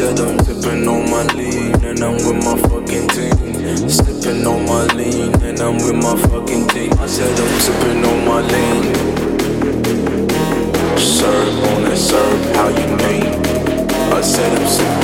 I said I'm sipping on my lean and I'm with my fucking team. Sipping on my lean and I'm with my fucking team. I said I'm sipping on my lean. Serve on that serve, how you mean? I said I'm sipping